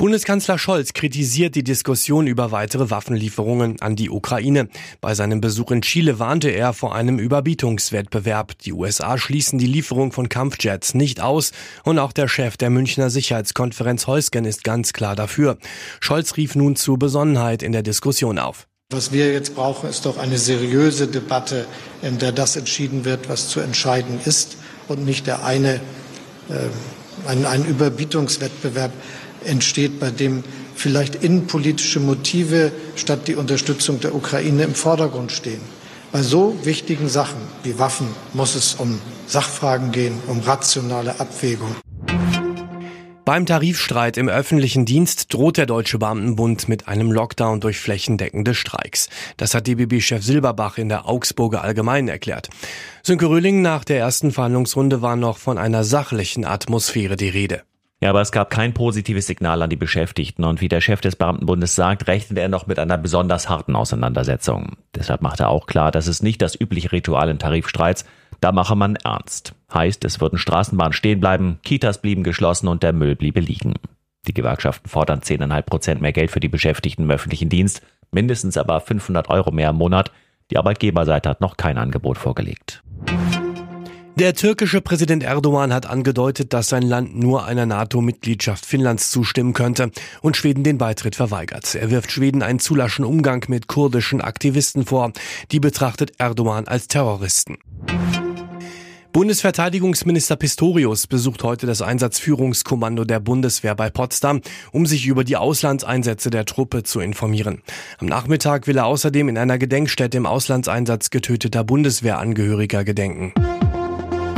Bundeskanzler Scholz kritisiert die Diskussion über weitere Waffenlieferungen an die Ukraine. Bei seinem Besuch in Chile warnte er vor einem Überbietungswettbewerb. Die USA schließen die Lieferung von Kampfjets nicht aus und auch der Chef der Münchner Sicherheitskonferenz Heusgen ist ganz klar dafür. Scholz rief nun zu Besonnenheit in der Diskussion auf. Was wir jetzt brauchen, ist doch eine seriöse Debatte, in der das entschieden wird, was zu entscheiden ist und nicht der eine, äh, ein, ein Überbietungswettbewerb entsteht, bei dem vielleicht innenpolitische Motive statt die Unterstützung der Ukraine im Vordergrund stehen. Bei so wichtigen Sachen wie Waffen muss es um Sachfragen gehen, um rationale Abwägung. Beim Tarifstreit im öffentlichen Dienst droht der Deutsche Beamtenbund mit einem Lockdown durch flächendeckende Streiks. Das hat DBB-Chef Silberbach in der Augsburger Allgemeinen erklärt. Sönke Röhling nach der ersten Verhandlungsrunde war noch von einer sachlichen Atmosphäre die Rede. Ja, aber es gab kein positives Signal an die Beschäftigten und wie der Chef des Beamtenbundes sagt, rechnet er noch mit einer besonders harten Auseinandersetzung. Deshalb macht er auch klar, dass es nicht das übliche Ritual in Tarifstreits, da mache man ernst. Heißt, es würden Straßenbahnen stehen bleiben, Kitas blieben geschlossen und der Müll bliebe liegen. Die Gewerkschaften fordern 10,5 Prozent mehr Geld für die Beschäftigten im öffentlichen Dienst, mindestens aber 500 Euro mehr im Monat. Die Arbeitgeberseite hat noch kein Angebot vorgelegt. Der türkische Präsident Erdogan hat angedeutet, dass sein Land nur einer NATO-Mitgliedschaft Finnlands zustimmen könnte und Schweden den Beitritt verweigert. Er wirft Schweden einen zu laschen Umgang mit kurdischen Aktivisten vor. Die betrachtet Erdogan als Terroristen. Bundesverteidigungsminister Pistorius besucht heute das Einsatzführungskommando der Bundeswehr bei Potsdam, um sich über die Auslandseinsätze der Truppe zu informieren. Am Nachmittag will er außerdem in einer Gedenkstätte im Auslandseinsatz getöteter Bundeswehrangehöriger gedenken.